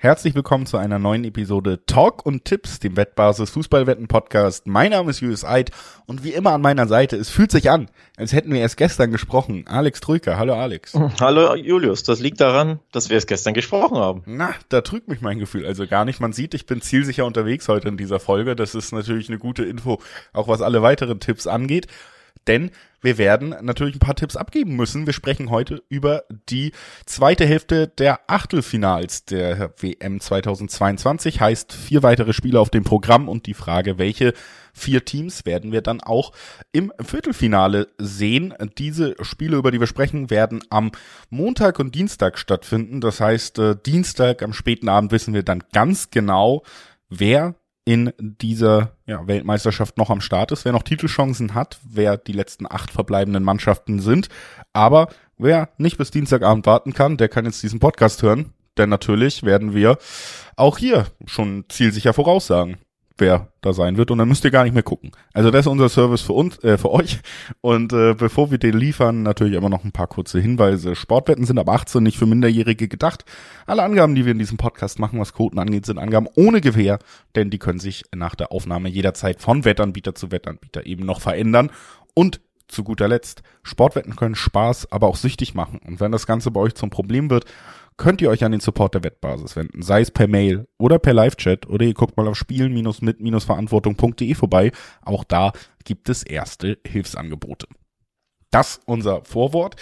Herzlich willkommen zu einer neuen Episode Talk und Tipps, dem Wettbasis Fußballwetten Podcast. Mein Name ist Julius Eid und wie immer an meiner Seite, es fühlt sich an, als hätten wir erst gestern gesprochen. Alex Trüker, hallo Alex. Hallo Julius, das liegt daran, dass wir es gestern gesprochen haben. Na, da trügt mich mein Gefühl also gar nicht. Man sieht, ich bin zielsicher unterwegs heute in dieser Folge. Das ist natürlich eine gute Info, auch was alle weiteren Tipps angeht denn wir werden natürlich ein paar Tipps abgeben müssen. Wir sprechen heute über die zweite Hälfte der Achtelfinals der WM 2022. Heißt vier weitere Spiele auf dem Programm und die Frage, welche vier Teams werden wir dann auch im Viertelfinale sehen. Diese Spiele, über die wir sprechen, werden am Montag und Dienstag stattfinden. Das heißt, äh, Dienstag am späten Abend wissen wir dann ganz genau, wer in dieser ja, Weltmeisterschaft noch am Start ist, wer noch Titelchancen hat, wer die letzten acht verbleibenden Mannschaften sind. Aber wer nicht bis Dienstagabend warten kann, der kann jetzt diesen Podcast hören. Denn natürlich werden wir auch hier schon zielsicher voraussagen wer da sein wird und dann müsst ihr gar nicht mehr gucken. Also das ist unser Service für uns, äh, für euch. Und äh, bevor wir den liefern, natürlich immer noch ein paar kurze Hinweise. Sportwetten sind ab 18 nicht für Minderjährige gedacht. Alle Angaben, die wir in diesem Podcast machen, was Quoten angeht, sind Angaben ohne Gewähr, denn die können sich nach der Aufnahme jederzeit von Wettanbieter zu Wettanbieter eben noch verändern. Und zu guter Letzt, Sportwetten können Spaß, aber auch süchtig machen. Und wenn das Ganze bei euch zum Problem wird, könnt ihr euch an den Support der Wettbasis wenden, sei es per Mail oder per Live-Chat oder ihr guckt mal auf spielen-mit-verantwortung.de vorbei. Auch da gibt es erste Hilfsangebote. Das unser Vorwort.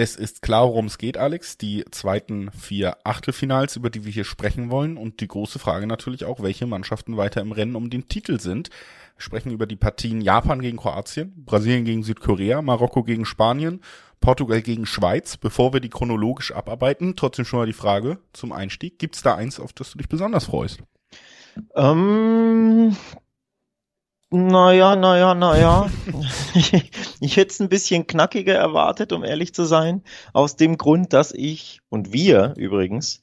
Es ist klar, worum es geht, Alex. Die zweiten vier Achtelfinals, über die wir hier sprechen wollen. Und die große Frage natürlich auch, welche Mannschaften weiter im Rennen um den Titel sind. Wir sprechen über die Partien Japan gegen Kroatien, Brasilien gegen Südkorea, Marokko gegen Spanien Portugal gegen Schweiz, bevor wir die chronologisch abarbeiten. Trotzdem schon mal die Frage zum Einstieg. Gibt es da eins, auf das du dich besonders freust? Ähm, naja, naja, naja. ich hätte es ein bisschen knackiger erwartet, um ehrlich zu sein. Aus dem Grund, dass ich und wir übrigens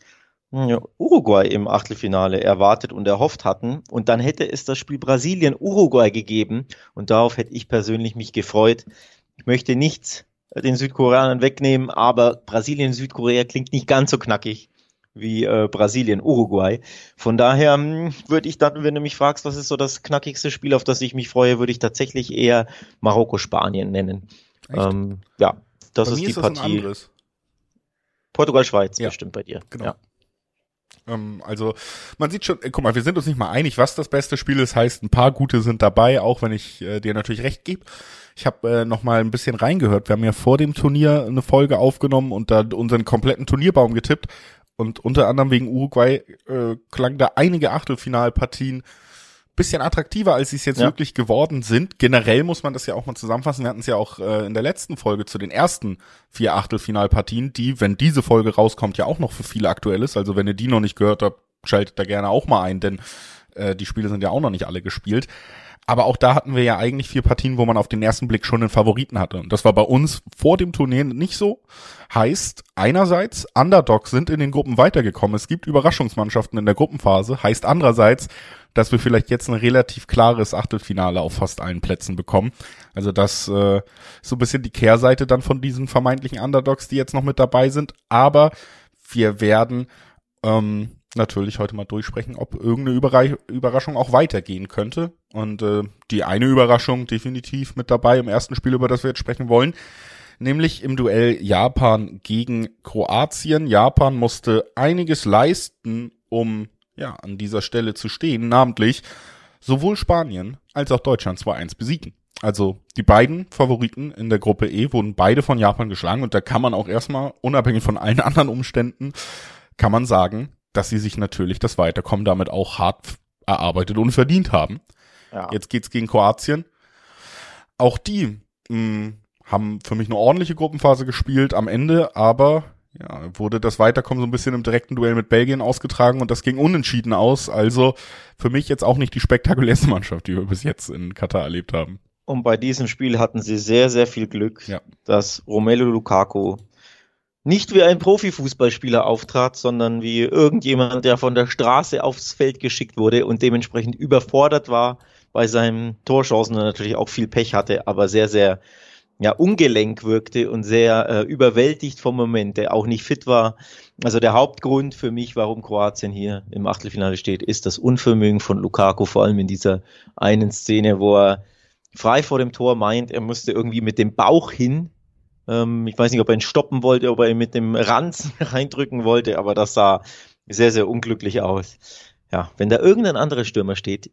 Uruguay im Achtelfinale erwartet und erhofft hatten. Und dann hätte es das Spiel Brasilien-Uruguay gegeben. Und darauf hätte ich persönlich mich gefreut. Ich möchte nichts den Südkoreanern wegnehmen, aber Brasilien, Südkorea klingt nicht ganz so knackig wie äh, Brasilien, Uruguay. Von daher hm, würde ich dann, wenn du mich fragst, was ist so das knackigste Spiel, auf das ich mich freue, würde ich tatsächlich eher Marokko, Spanien nennen. Ähm, ja, das bei ist die ist Partie. Portugal, Schweiz, ja. bestimmt bei dir. Genau. Ja. Ähm, also man sieht schon, äh, guck mal, wir sind uns nicht mal einig, was das beste Spiel ist. Heißt, ein paar gute sind dabei, auch wenn ich äh, dir natürlich recht gebe. Ich habe äh, noch mal ein bisschen reingehört. Wir haben ja vor dem Turnier eine Folge aufgenommen und da unseren kompletten Turnierbaum getippt. Und unter anderem wegen Uruguay äh, klang da einige Achtelfinalpartien bisschen attraktiver, als sie es jetzt ja. wirklich geworden sind. Generell muss man das ja auch mal zusammenfassen. Wir hatten es ja auch äh, in der letzten Folge zu den ersten vier Achtelfinalpartien, die, wenn diese Folge rauskommt, ja auch noch für viele aktuell ist. Also wenn ihr die noch nicht gehört habt, schaltet da gerne auch mal ein, denn äh, die Spiele sind ja auch noch nicht alle gespielt. Aber auch da hatten wir ja eigentlich vier Partien, wo man auf den ersten Blick schon einen Favoriten hatte. Und das war bei uns vor dem Turnier nicht so. Heißt, einerseits, Underdogs sind in den Gruppen weitergekommen. Es gibt Überraschungsmannschaften in der Gruppenphase. Heißt andererseits, dass wir vielleicht jetzt ein relativ klares Achtelfinale auf fast allen Plätzen bekommen. Also das äh, so ein bisschen die Kehrseite dann von diesen vermeintlichen Underdogs, die jetzt noch mit dabei sind. Aber wir werden ähm, natürlich heute mal durchsprechen, ob irgendeine Überraschung auch weitergehen könnte. Und äh, die eine Überraschung definitiv mit dabei im ersten Spiel, über das wir jetzt sprechen wollen, nämlich im Duell Japan gegen Kroatien. Japan musste einiges leisten, um ja an dieser Stelle zu stehen, namentlich sowohl Spanien als auch Deutschland 2-1 besiegen. Also die beiden Favoriten in der Gruppe E wurden beide von Japan geschlagen und da kann man auch erstmal, unabhängig von allen anderen Umständen, kann man sagen, dass sie sich natürlich das Weiterkommen damit auch hart erarbeitet und verdient haben. Ja. Jetzt geht's gegen Kroatien. Auch die mh, hm, haben für mich eine ordentliche Gruppenphase gespielt am Ende, aber ja, wurde das Weiterkommen so ein bisschen im direkten Duell mit Belgien ausgetragen und das ging unentschieden aus. Also für mich jetzt auch nicht die spektakulärste Mannschaft, die wir bis jetzt in Katar erlebt haben. Und bei diesem Spiel hatten sie sehr, sehr viel Glück, ja. dass Romelu Lukaku nicht wie ein Profifußballspieler auftrat, sondern wie irgendjemand, der von der Straße aufs Feld geschickt wurde und dementsprechend überfordert war bei seinen Torchancen und natürlich auch viel Pech hatte, aber sehr, sehr ja, ungelenk wirkte und sehr äh, überwältigt vom Moment, der auch nicht fit war. Also der Hauptgrund für mich, warum Kroatien hier im Achtelfinale steht, ist das Unvermögen von Lukaku, vor allem in dieser einen Szene, wo er frei vor dem Tor meint, er musste irgendwie mit dem Bauch hin. Ähm, ich weiß nicht, ob er ihn stoppen wollte, ob er ihn mit dem Ranzen reindrücken wollte, aber das sah sehr, sehr unglücklich aus. Ja, wenn da irgendein anderer Stürmer steht,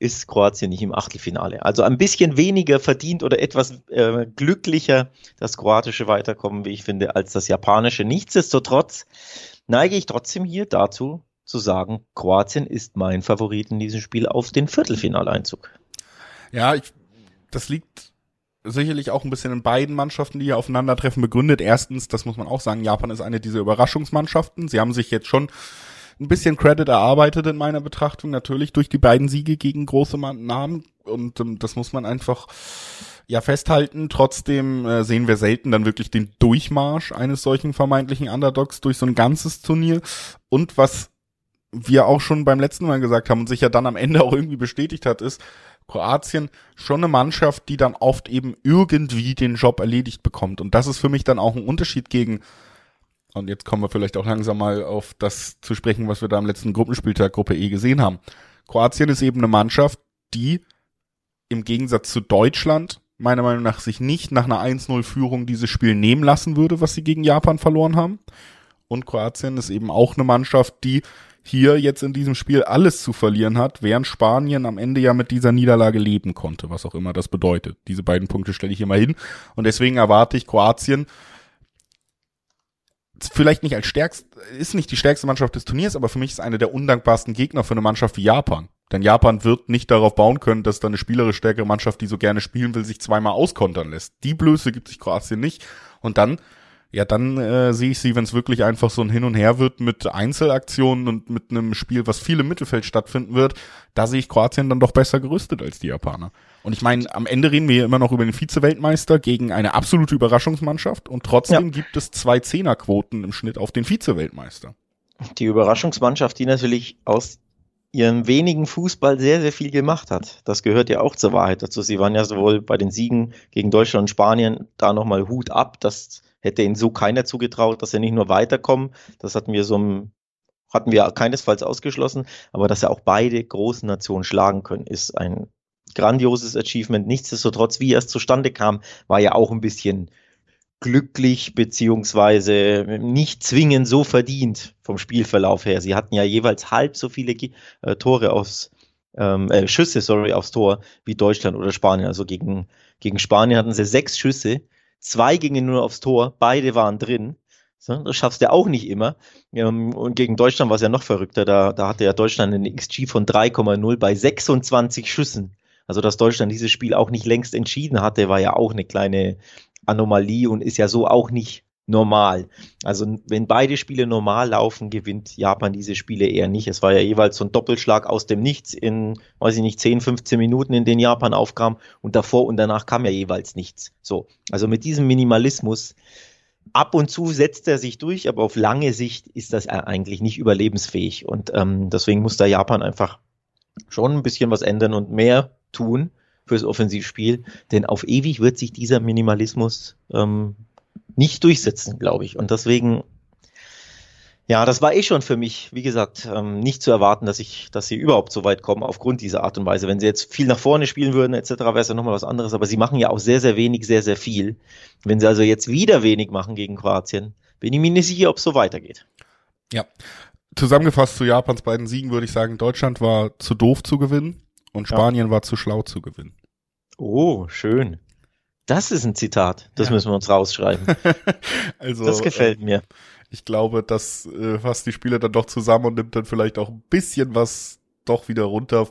ist Kroatien nicht im Achtelfinale. Also ein bisschen weniger verdient oder etwas äh, glücklicher das kroatische Weiterkommen, wie ich finde, als das japanische. Nichtsdestotrotz neige ich trotzdem hier dazu zu sagen, Kroatien ist mein Favorit in diesem Spiel auf den Viertelfinaleinzug. Ja, ich, das liegt sicherlich auch ein bisschen in beiden Mannschaften, die hier aufeinandertreffen, begründet. Erstens, das muss man auch sagen, Japan ist eine dieser Überraschungsmannschaften. Sie haben sich jetzt schon ein bisschen Credit erarbeitet in meiner Betrachtung, natürlich durch die beiden Siege gegen große Namen. Und ähm, das muss man einfach ja festhalten. Trotzdem äh, sehen wir selten dann wirklich den Durchmarsch eines solchen vermeintlichen Underdogs durch so ein ganzes Turnier. Und was wir auch schon beim letzten Mal gesagt haben und sich ja dann am Ende auch irgendwie bestätigt hat, ist, Kroatien schon eine Mannschaft, die dann oft eben irgendwie den Job erledigt bekommt. Und das ist für mich dann auch ein Unterschied gegen, und jetzt kommen wir vielleicht auch langsam mal auf das zu sprechen, was wir da am letzten Gruppenspieltag Gruppe E gesehen haben. Kroatien ist eben eine Mannschaft, die im Gegensatz zu Deutschland meiner Meinung nach sich nicht nach einer 1-0-Führung dieses Spiel nehmen lassen würde, was sie gegen Japan verloren haben. Und Kroatien ist eben auch eine Mannschaft, die hier jetzt in diesem Spiel alles zu verlieren hat, während Spanien am Ende ja mit dieser Niederlage leben konnte, was auch immer das bedeutet. Diese beiden Punkte stelle ich mal hin. Und deswegen erwarte ich Kroatien vielleicht nicht als stärkst, ist nicht die stärkste Mannschaft des Turniers, aber für mich ist eine der undankbarsten Gegner für eine Mannschaft wie Japan. Denn Japan wird nicht darauf bauen können, dass da eine spielerisch stärkere Mannschaft, die so gerne spielen will, sich zweimal auskontern lässt. Die Blöße gibt sich Kroatien nicht. Und dann ja, dann äh, sehe ich sie, wenn es wirklich einfach so ein Hin und Her wird mit Einzelaktionen und mit einem Spiel, was viel im Mittelfeld stattfinden wird, da sehe ich Kroatien dann doch besser gerüstet als die Japaner. Und ich meine, am Ende reden wir hier immer noch über den Vize-Weltmeister gegen eine absolute Überraschungsmannschaft und trotzdem ja. gibt es zwei Zehnerquoten im Schnitt auf den Vize-Weltmeister. Die Überraschungsmannschaft, die natürlich aus ihrem wenigen Fußball sehr, sehr viel gemacht hat. Das gehört ja auch zur Wahrheit dazu. Sie waren ja sowohl bei den Siegen gegen Deutschland und Spanien da nochmal Hut ab, dass hätte ihnen so keiner zugetraut, dass sie nicht nur weiterkommen. Das hatten wir so hatten wir keinesfalls ausgeschlossen, aber dass sie auch beide großen Nationen schlagen können, ist ein grandioses Achievement. Nichtsdestotrotz, wie es zustande kam, war ja auch ein bisschen glücklich beziehungsweise nicht zwingend so verdient vom Spielverlauf her. Sie hatten ja jeweils halb so viele äh, Tore aus ähm, äh, Schüsse, sorry, aufs Tor wie Deutschland oder Spanien. Also gegen, gegen Spanien hatten sie sechs Schüsse Zwei gingen nur aufs Tor, beide waren drin. Das schaffst du auch nicht immer. Ähm, und gegen Deutschland war es ja noch verrückter. Da, da hatte ja Deutschland einen XG von 3,0 bei 26 Schüssen. Also, dass Deutschland dieses Spiel auch nicht längst entschieden hatte, war ja auch eine kleine Anomalie und ist ja so auch nicht normal. Also wenn beide Spiele normal laufen, gewinnt Japan diese Spiele eher nicht. Es war ja jeweils so ein Doppelschlag aus dem Nichts in, weiß ich nicht, 10, 15 Minuten, in denen Japan aufkam und davor und danach kam ja jeweils nichts. So, also mit diesem Minimalismus ab und zu setzt er sich durch, aber auf lange Sicht ist das eigentlich nicht überlebensfähig und ähm, deswegen muss da Japan einfach schon ein bisschen was ändern und mehr tun fürs Offensivspiel, denn auf ewig wird sich dieser Minimalismus ähm, nicht durchsetzen, glaube ich. Und deswegen, ja, das war eh schon für mich, wie gesagt, ähm, nicht zu erwarten, dass ich, dass sie überhaupt so weit kommen aufgrund dieser Art und Weise. Wenn sie jetzt viel nach vorne spielen würden, etc., wäre es ja nochmal was anderes. Aber sie machen ja auch sehr, sehr wenig, sehr, sehr viel. Wenn sie also jetzt wieder wenig machen gegen Kroatien, bin ich mir nicht sicher, ob es so weitergeht. Ja. Zusammengefasst zu Japans beiden Siegen würde ich sagen, Deutschland war zu doof zu gewinnen und Spanien ja. war zu schlau zu gewinnen. Oh, schön. Das ist ein Zitat. Das ja. müssen wir uns rausschreiben. also, das gefällt äh, mir. Ich glaube, das äh, fasst die Spiele dann doch zusammen und nimmt dann vielleicht auch ein bisschen was doch wieder runter,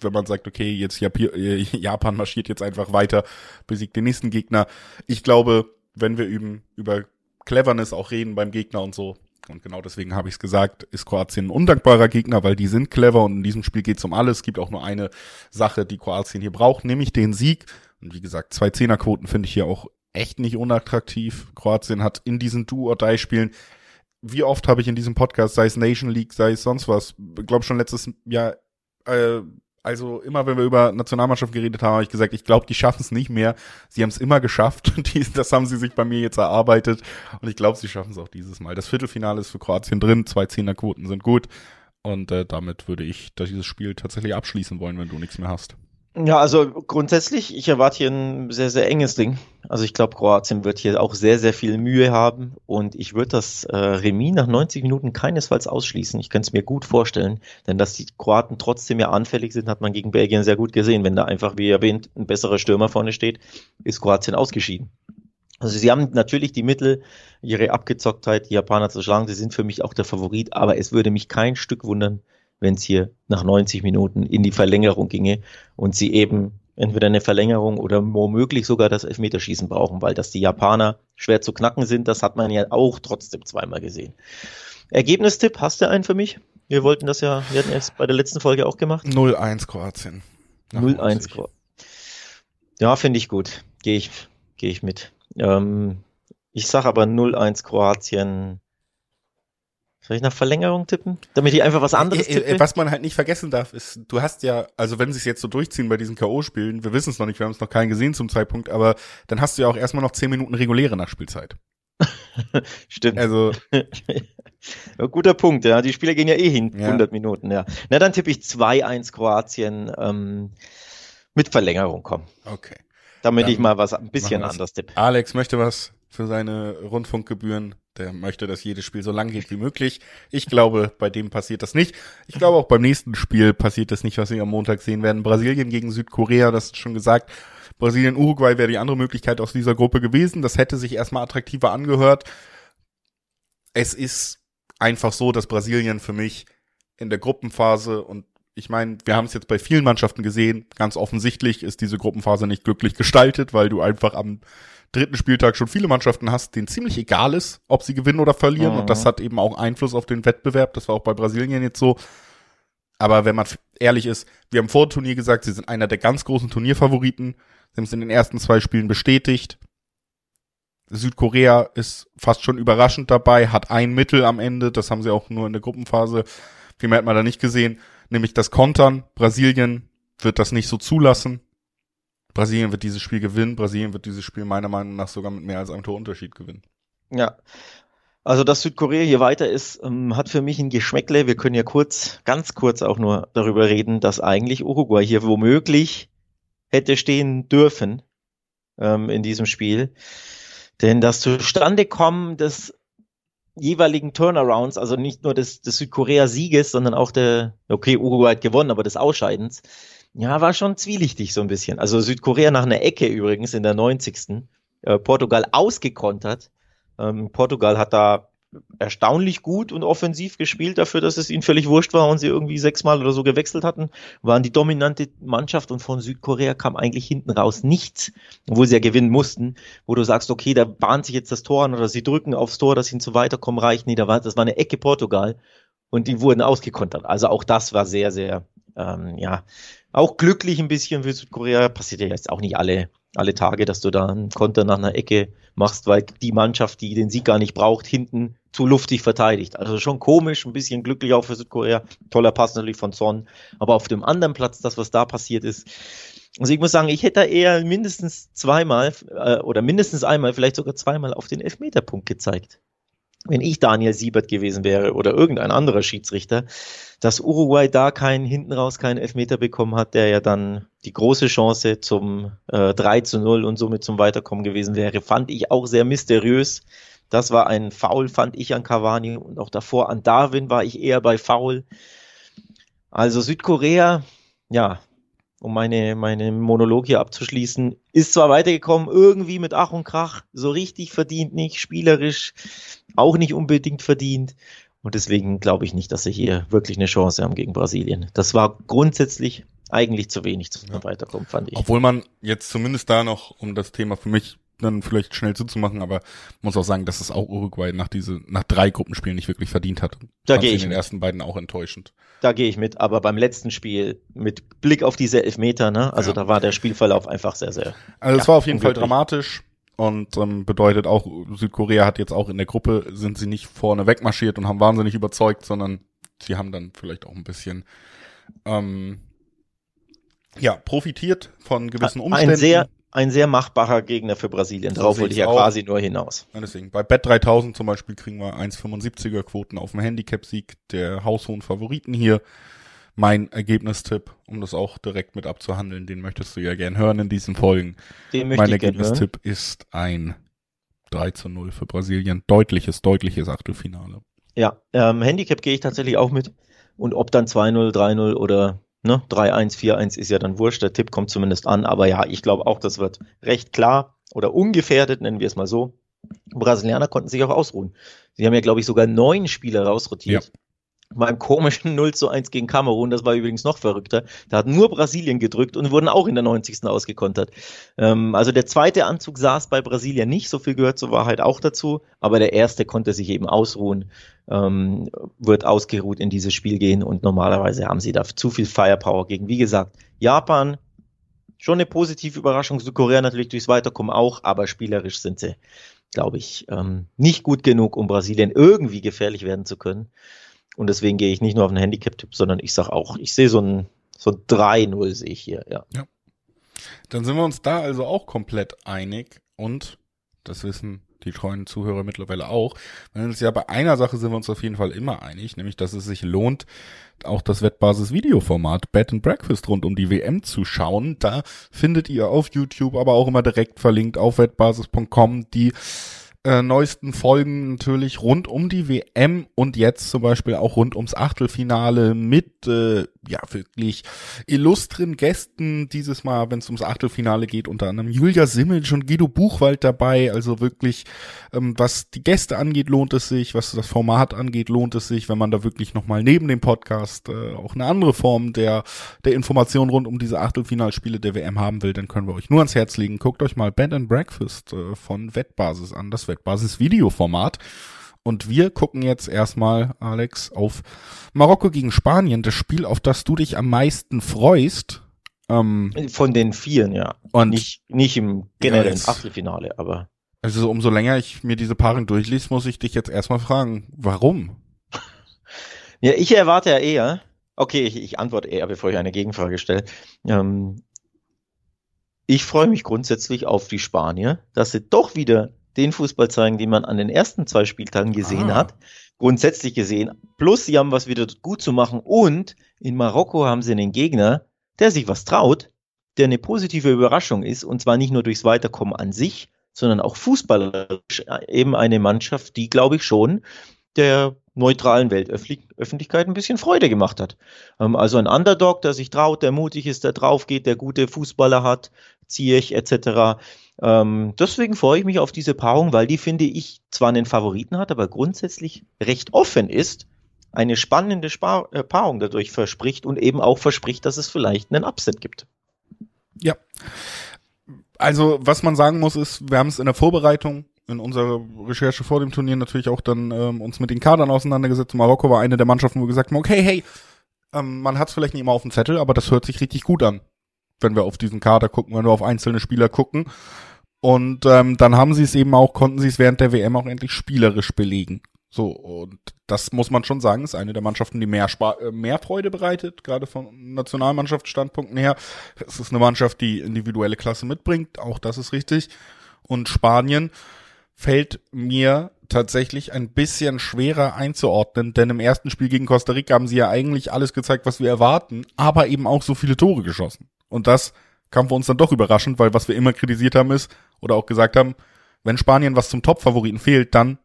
wenn man sagt, okay, jetzt äh, Japan marschiert jetzt einfach weiter, besiegt den nächsten Gegner. Ich glaube, wenn wir üben, über Cleverness auch reden beim Gegner und so, und genau deswegen habe ich es gesagt, ist Kroatien ein undankbarer Gegner, weil die sind clever und in diesem Spiel geht es um alles. Es gibt auch nur eine Sache, die Kroatien hier braucht, nämlich den Sieg. Und wie gesagt, zwei Zehnerquoten finde ich hier auch echt nicht unattraktiv. Kroatien hat in diesen Do-or-Die-Spielen wie oft habe ich in diesem Podcast, sei es Nation League, sei es sonst was, glaube schon letztes Jahr äh, also immer wenn wir über Nationalmannschaft geredet haben, habe ich gesagt, ich glaube, die schaffen es nicht mehr. Sie haben es immer geschafft. das haben sie sich bei mir jetzt erarbeitet. Und ich glaube, sie schaffen es auch dieses Mal. Das Viertelfinale ist für Kroatien drin. Zwei Zehnerquoten sind gut. Und äh, damit würde ich dieses Spiel tatsächlich abschließen wollen, wenn du nichts mehr hast. Ja, also grundsätzlich, ich erwarte hier ein sehr, sehr enges Ding. Also ich glaube, Kroatien wird hier auch sehr, sehr viel Mühe haben und ich würde das äh, Remis nach 90 Minuten keinesfalls ausschließen. Ich könnte es mir gut vorstellen, denn dass die Kroaten trotzdem ja anfällig sind, hat man gegen Belgien sehr gut gesehen. Wenn da einfach, wie erwähnt, ein besserer Stürmer vorne steht, ist Kroatien ausgeschieden. Also sie haben natürlich die Mittel, ihre Abgezocktheit, die Japaner zu schlagen. Sie sind für mich auch der Favorit, aber es würde mich kein Stück wundern, wenn es hier nach 90 Minuten in die Verlängerung ginge und sie eben entweder eine Verlängerung oder womöglich sogar das Elfmeterschießen brauchen, weil das die Japaner schwer zu knacken sind. Das hat man ja auch trotzdem zweimal gesehen. Ergebnistipp, hast du einen für mich? Wir wollten das ja, wir hatten es bei der letzten Folge auch gemacht. 0-1 Kroatien. 0-1 Kroatien. Ja, finde ich gut. Gehe ich, gehe ich mit. Ähm, ich sage aber 0-1 Kroatien soll ich nach Verlängerung tippen? Damit ich einfach was anderes tippe? Äh, was man halt nicht vergessen darf, ist, du hast ja, also wenn sie es jetzt so durchziehen bei diesen K.O.-Spielen, wir wissen es noch nicht, wir haben es noch keinen gesehen zum Zeitpunkt, aber dann hast du ja auch erstmal noch zehn Minuten reguläre Nachspielzeit. Stimmt. Also. Guter Punkt, ja. Die Spiele gehen ja eh hin, ja. 100 Minuten, ja. Na, dann tippe ich 2-1 Kroatien ähm, mit Verlängerung, komm. Okay. Damit dann ich mal was ein bisschen anders tippe. Alex möchte was für seine Rundfunkgebühren der möchte, dass jedes Spiel so lang geht wie möglich. Ich glaube, bei dem passiert das nicht. Ich glaube auch beim nächsten Spiel passiert das nicht, was wir am Montag sehen werden. Brasilien gegen Südkorea, das ist schon gesagt. Brasilien, Uruguay wäre die andere Möglichkeit aus dieser Gruppe gewesen. Das hätte sich erstmal attraktiver angehört. Es ist einfach so, dass Brasilien für mich in der Gruppenphase und ich meine, wir haben es jetzt bei vielen Mannschaften gesehen, ganz offensichtlich ist diese Gruppenphase nicht glücklich gestaltet, weil du einfach am dritten Spieltag schon viele Mannschaften hast, denen ziemlich egal ist, ob sie gewinnen oder verlieren. Mhm. Und das mhm. hat eben auch Einfluss auf den Wettbewerb. Das war auch bei Brasilien jetzt so. Aber wenn man ehrlich ist, wir haben vor dem Turnier gesagt, sie sind einer der ganz großen Turnierfavoriten. Sie haben es in den ersten zwei Spielen bestätigt. Südkorea ist fast schon überraschend dabei, hat ein Mittel am Ende, das haben sie auch nur in der Gruppenphase. Viel mehr hat man da nicht gesehen, nämlich das Kontern. Brasilien wird das nicht so zulassen. Brasilien wird dieses Spiel gewinnen. Brasilien wird dieses Spiel meiner Meinung nach sogar mit mehr als einem Torunterschied gewinnen. Ja. Also, dass Südkorea hier weiter ist, ähm, hat für mich ein Geschmäckle. Wir können ja kurz, ganz kurz auch nur darüber reden, dass eigentlich Uruguay hier womöglich hätte stehen dürfen ähm, in diesem Spiel. Denn das Zustandekommen des jeweiligen Turnarounds, also nicht nur des, des Südkorea-Sieges, sondern auch der, okay, Uruguay hat gewonnen, aber des Ausscheidens, ja, war schon zwielichtig so ein bisschen. Also Südkorea nach einer Ecke übrigens in der 90. Äh, Portugal ausgekontert. Ähm, Portugal hat da erstaunlich gut und offensiv gespielt dafür, dass es ihnen völlig wurscht war und sie irgendwie sechsmal oder so gewechselt hatten, waren die dominante Mannschaft und von Südkorea kam eigentlich hinten raus nichts, obwohl sie ja gewinnen mussten, wo du sagst, okay, da bahnt sich jetzt das Tor an oder sie drücken aufs Tor, dass ihnen zu weiterkommen reicht. Nee, da war, das war eine Ecke Portugal und die wurden ausgekontert. Also auch das war sehr, sehr, ähm, ja, auch glücklich ein bisschen für Südkorea. Passiert ja jetzt auch nicht alle, alle Tage, dass du da einen Konter nach einer Ecke machst, weil die Mannschaft, die den Sieg gar nicht braucht, hinten zu luftig verteidigt. Also schon komisch, ein bisschen glücklich auch für Südkorea. Toller Pass natürlich von Son. Aber auf dem anderen Platz, das, was da passiert ist, also ich muss sagen, ich hätte eher mindestens zweimal äh, oder mindestens einmal, vielleicht sogar zweimal auf den Elfmeterpunkt gezeigt wenn ich Daniel Siebert gewesen wäre oder irgendein anderer Schiedsrichter, dass Uruguay da keinen hinten raus keinen Elfmeter bekommen hat, der ja dann die große Chance zum äh, 3 zu 0 und somit zum Weiterkommen gewesen wäre, fand ich auch sehr mysteriös. Das war ein Foul, fand ich an Cavani und auch davor an Darwin war ich eher bei Foul. Also Südkorea, ja, um meine, meine Monolog hier abzuschließen, ist zwar weitergekommen, irgendwie mit Ach und Krach, so richtig verdient nicht, spielerisch auch nicht unbedingt verdient. Und deswegen glaube ich nicht, dass sie hier wirklich eine Chance haben gegen Brasilien. Das war grundsätzlich eigentlich zu wenig zum ja. Weiterkommen, fand ich. Obwohl man jetzt zumindest da noch, um das Thema für mich dann vielleicht schnell zuzumachen, aber muss auch sagen, dass es auch Uruguay nach diese, nach drei Gruppenspielen nicht wirklich verdient hat. Da gehe ich in den mit. ersten beiden auch enttäuschend. Da gehe ich mit, aber beim letzten Spiel mit Blick auf diese Elfmeter, ne, also ja. da war der Spielverlauf einfach sehr, sehr. Also es war auf jeden Fall dramatisch und ähm, bedeutet auch, Südkorea hat jetzt auch in der Gruppe, sind sie nicht vorne wegmarschiert und haben wahnsinnig überzeugt, sondern sie haben dann vielleicht auch ein bisschen ähm, Ja, profitiert von gewissen Umständen. Ein sehr, ein sehr machbarer Gegner für Brasilien. Darauf wollte ich ja sieht's quasi nur hinaus. Ja, deswegen, bei Bet 3000 zum Beispiel kriegen wir 1,75er Quoten auf dem Handicap-Sieg der haushohen Favoriten hier. Mein Ergebnistipp, um das auch direkt mit abzuhandeln, den möchtest du ja gern hören in diesen Folgen. Den mein. Ergebnistipp ist ein 3 zu 0 für Brasilien. Deutliches, deutliches Achtelfinale. Ja, ähm, Handicap gehe ich tatsächlich auch mit. Und ob dann 2-0, 3-0 oder ne, 3-1, 4-1 ist ja dann wurscht. Der Tipp kommt zumindest an. Aber ja, ich glaube auch, das wird recht klar oder ungefährdet, nennen wir es mal so. Brasilianer konnten sich auch ausruhen. Sie haben ja, glaube ich, sogar neun Spieler rausrotiert. Beim komischen 0 zu 1 gegen Kamerun, das war übrigens noch verrückter. Da hat nur Brasilien gedrückt und wurden auch in der 90. ausgekontert. Ähm, also der zweite Anzug saß bei Brasilien nicht, so viel gehört zur Wahrheit auch dazu, aber der erste konnte sich eben ausruhen, ähm, wird ausgeruht in dieses Spiel gehen und normalerweise haben sie da zu viel Firepower gegen, wie gesagt, Japan, schon eine positive Überraschung, Südkorea natürlich durchs Weiterkommen auch, aber spielerisch sind sie, glaube ich, ähm, nicht gut genug, um Brasilien irgendwie gefährlich werden zu können. Und deswegen gehe ich nicht nur auf einen Handicap-Tipp, sondern ich sage auch, ich sehe so ein, so ein 3-0 sehe ich hier, ja. Dann sind wir uns da also auch komplett einig und das wissen die treuen Zuhörer mittlerweile auch. Ja bei einer Sache sind wir uns auf jeden Fall immer einig, nämlich dass es sich lohnt, auch das Wettbasis-Videoformat Bed and Breakfast rund um die WM zu schauen. Da findet ihr auf YouTube, aber auch immer direkt verlinkt auf wettbasis.com die äh, neuesten Folgen natürlich rund um die WM und jetzt zum Beispiel auch rund ums Achtelfinale mit äh, ja wirklich illustren Gästen. Dieses Mal, wenn es ums Achtelfinale geht, unter anderem Julia Simmel und Guido Buchwald dabei. Also wirklich, ähm, was die Gäste angeht, lohnt es sich. Was das Format angeht, lohnt es sich, wenn man da wirklich nochmal neben dem Podcast äh, auch eine andere Form der, der Information rund um diese Achtelfinalspiele der WM haben will, dann können wir euch nur ans Herz legen. Guckt euch mal Band and Breakfast äh, von Wettbasis an, das Wettbasis-Videoformat. Und wir gucken jetzt erstmal, Alex, auf Marokko gegen Spanien, das Spiel, auf das du dich am meisten freust. Ähm, Von den vieren, ja. und Nicht, nicht im generellen jetzt- Achtelfinale, aber also umso länger ich mir diese Paarung durchlese, muss ich dich jetzt erstmal fragen, warum? Ja, ich erwarte ja eher, okay, ich, ich antworte eher, bevor ich eine Gegenfrage stelle. Ähm, ich freue mich grundsätzlich auf die Spanier, dass sie doch wieder den Fußball zeigen, den man an den ersten zwei Spieltagen gesehen Ah. hat. Grundsätzlich gesehen. Plus, sie haben was wieder gut zu machen. Und in Marokko haben sie einen Gegner, der sich was traut, der eine positive Überraschung ist. Und zwar nicht nur durchs Weiterkommen an sich, sondern auch fußballerisch eben eine Mannschaft, die, glaube ich, schon der neutralen Weltöffentlichkeit ein bisschen Freude gemacht hat. Ähm, also ein Underdog, der sich traut, der mutig ist, der drauf geht, der gute Fußballer hat, Ziyech etc. Ähm, deswegen freue ich mich auf diese Paarung, weil die, finde ich, zwar einen Favoriten hat, aber grundsätzlich recht offen ist, eine spannende Spar äh, Paarung dadurch verspricht und eben auch verspricht, dass es vielleicht einen Upset gibt. Ja. Also, was man sagen muss, ist, wir haben es in der Vorbereitung, in unserer Recherche vor dem Turnier natürlich auch dann ähm, uns mit den Kadern auseinandergesetzt. Marokko war eine der Mannschaften, wo wir gesagt haben, okay, hey, ähm, man hat es vielleicht nicht immer auf dem Zettel, aber das hört sich richtig gut an, wenn wir auf diesen Kader gucken, wenn wir auf einzelne Spieler gucken. Und ähm, dann haben sie es eben auch, konnten sie es während der WM auch endlich spielerisch belegen. So, und das muss man schon sagen, ist eine der Mannschaften, die mehr, Spa äh, mehr Freude bereitet, gerade von Nationalmannschaftsstandpunkten her. Es ist eine Mannschaft, die individuelle Klasse mitbringt, auch das ist richtig. Und Spanien fällt mir tatsächlich ein bisschen schwerer einzuordnen, denn im ersten Spiel gegen Costa Rica haben sie ja eigentlich alles gezeigt, was wir erwarten, aber eben auch so viele Tore geschossen. Und das kam für uns dann doch überraschend, weil was wir immer kritisiert haben ist, oder auch gesagt haben, wenn Spanien was zum Top-Favoriten fehlt, dann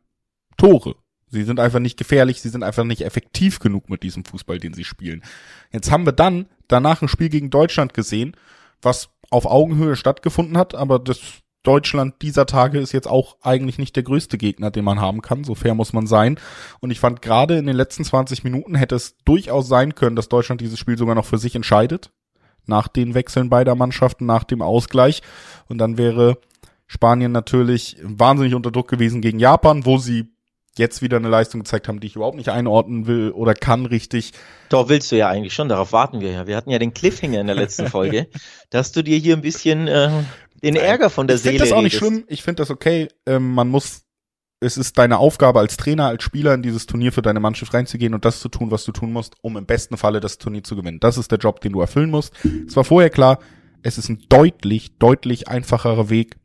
Tore. Sie sind einfach nicht gefährlich, sie sind einfach nicht effektiv genug mit diesem Fußball, den sie spielen. Jetzt haben wir dann danach ein Spiel gegen Deutschland gesehen, was auf Augenhöhe stattgefunden hat, aber das Deutschland dieser Tage ist jetzt auch eigentlich nicht der größte Gegner, den man haben kann, so fair muss man sein. Und ich fand gerade in den letzten 20 Minuten hätte es durchaus sein können, dass Deutschland dieses Spiel sogar noch für sich entscheidet. Nach den Wechseln beider Mannschaften, nach dem Ausgleich. Und dann wäre Spanien natürlich wahnsinnig unter Druck gewesen gegen Japan, wo sie jetzt wieder eine Leistung gezeigt haben, die ich überhaupt nicht einordnen will oder kann richtig. Doch willst du ja eigentlich schon, darauf warten wir ja. Wir hatten ja den Cliffhanger in der letzten Folge, dass du dir hier ein bisschen äh, den Ärger von der ich Seele finde das auch nicht redest. schlimm, ich finde das okay. Ähm, man muss es ist deine Aufgabe als Trainer, als Spieler in dieses Turnier für deine Mannschaft reinzugehen und das zu tun, was du tun musst, um im besten Falle das Turnier zu gewinnen. Das ist der Job, den du erfüllen musst. Es war vorher klar, es ist ein deutlich, deutlich einfacherer Weg,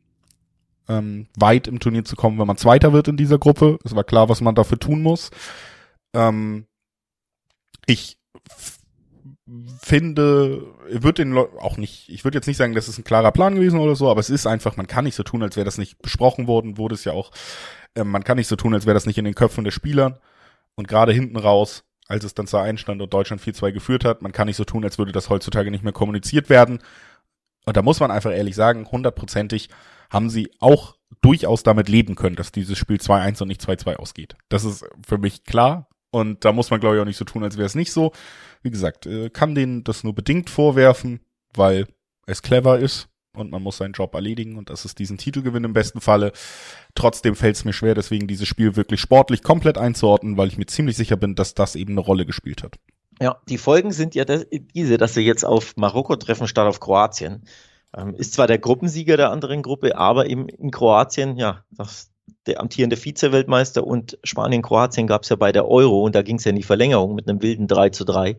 ähm, weit im Turnier zu kommen, wenn man Zweiter wird in dieser Gruppe. Es war klar, was man dafür tun muss. Ähm, ich finde, wird den Le auch nicht, ich würde jetzt nicht sagen, das ist ein klarer Plan gewesen oder so, aber es ist einfach, man kann nicht so tun, als wäre das nicht besprochen worden, wurde es ja auch, äh, man kann nicht so tun, als wäre das nicht in den Köpfen der Spieler und gerade hinten raus, als es dann zur Einstand und Deutschland 4-2 geführt hat, man kann nicht so tun, als würde das heutzutage nicht mehr kommuniziert werden und da muss man einfach ehrlich sagen, hundertprozentig haben sie auch durchaus damit leben können, dass dieses Spiel 2-1 und nicht 2-2 ausgeht. Das ist für mich klar. Und da muss man, glaube ich, auch nicht so tun, als wäre es nicht so. Wie gesagt, äh, kann denen das nur bedingt vorwerfen, weil es clever ist und man muss seinen Job erledigen und das ist diesen Titelgewinn im besten Falle. Trotzdem fällt es mir schwer, deswegen dieses Spiel wirklich sportlich komplett einzuordnen, weil ich mir ziemlich sicher bin, dass das eben eine Rolle gespielt hat. Ja, die Folgen sind ja diese, dass sie jetzt auf Marokko treffen statt auf Kroatien. Ähm, ist zwar der Gruppensieger der anderen Gruppe, aber eben in Kroatien, ja, das, der amtierende Vize-Weltmeister und Spanien-Kroatien gab es ja bei der Euro und da ging es ja in die Verlängerung mit einem wilden 3 zu 3.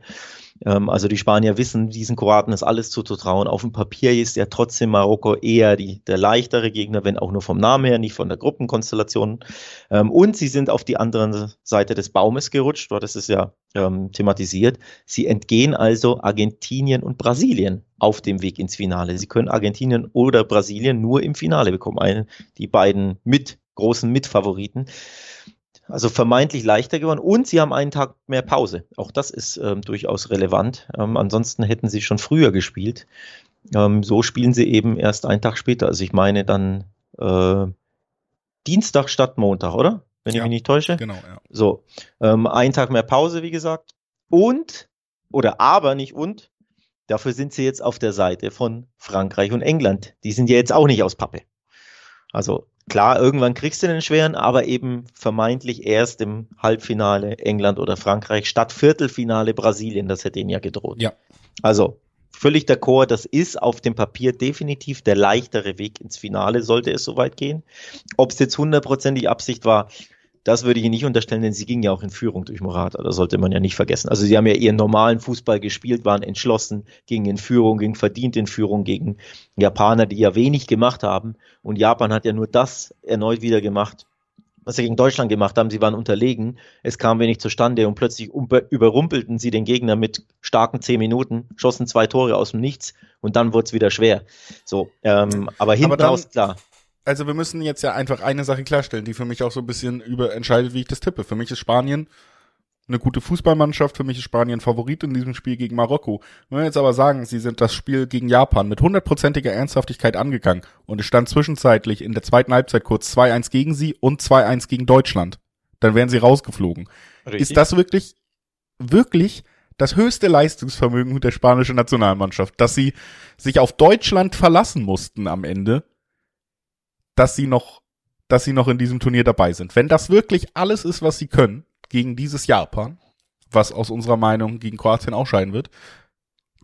Ähm, also die Spanier wissen, diesen Kroaten ist alles zuzutrauen. Auf dem Papier ist ja trotzdem Marokko eher die, der leichtere Gegner, wenn auch nur vom Namen her, nicht von der Gruppenkonstellation. Ähm, und sie sind auf die andere Seite des Baumes gerutscht, dort ist es ja ähm, thematisiert. Sie entgehen also Argentinien und Brasilien auf dem Weg ins Finale. Sie können Argentinien oder Brasilien nur im Finale bekommen. Eine, die beiden mit großen Mitfavoriten also vermeintlich leichter geworden und sie haben einen Tag mehr Pause. Auch das ist ähm, durchaus relevant. Ähm, ansonsten hätten sie schon früher gespielt. Ähm, so spielen sie eben erst einen Tag später. Also ich meine dann äh, Dienstag statt Montag, oder? Wenn ja, ich mich nicht täusche. Genau, ja. So, ähm, einen Tag mehr Pause, wie gesagt. Und, oder aber nicht und, dafür sind sie jetzt auf der Seite von Frankreich und England. Die sind ja jetzt auch nicht aus Pappe. Also klar, irgendwann kriegst du den schweren, aber eben vermeintlich erst im Halbfinale England oder Frankreich statt Viertelfinale Brasilien. Das hätte ihnen ja gedroht. Ja. Also völlig d'accord, das ist auf dem Papier definitiv der leichtere Weg ins Finale, sollte es soweit gehen. Ob es jetzt hundertprozentig Absicht war, das würde ich Ihnen nicht unterstellen, denn sie gingen ja auch in Führung durch Morata. Das sollte man ja nicht vergessen. Also sie haben ja ihren normalen Fußball gespielt, waren entschlossen, gingen in Führung, gingen verdient in Führung gegen Japaner, die ja wenig gemacht haben. Und Japan hat ja nur das erneut wieder gemacht, was sie gegen Deutschland gemacht haben. Sie waren unterlegen, es kam wenig zustande und plötzlich überrumpelten sie den Gegner mit starken zehn Minuten, schossen zwei Tore aus dem Nichts und dann wurde es wieder schwer. So, ähm, aber hinten raus klar also wir müssen jetzt ja einfach eine Sache klarstellen, die für mich auch so ein bisschen über entscheidet, wie ich das tippe. Für mich ist Spanien eine gute Fußballmannschaft, für mich ist Spanien Favorit in diesem Spiel gegen Marokko. Wenn wir jetzt aber sagen, sie sind das Spiel gegen Japan mit hundertprozentiger Ernsthaftigkeit angegangen und es stand zwischenzeitlich in der zweiten Halbzeit kurz 2-1 gegen sie und 2-1 gegen Deutschland, dann wären sie rausgeflogen. Richtig. Ist das wirklich, wirklich das höchste Leistungsvermögen der spanischen Nationalmannschaft, dass sie sich auf Deutschland verlassen mussten am Ende dass sie noch, dass sie noch in diesem Turnier dabei sind. Wenn das wirklich alles ist, was sie können gegen dieses Japan, was aus unserer Meinung gegen Kroatien ausscheiden wird,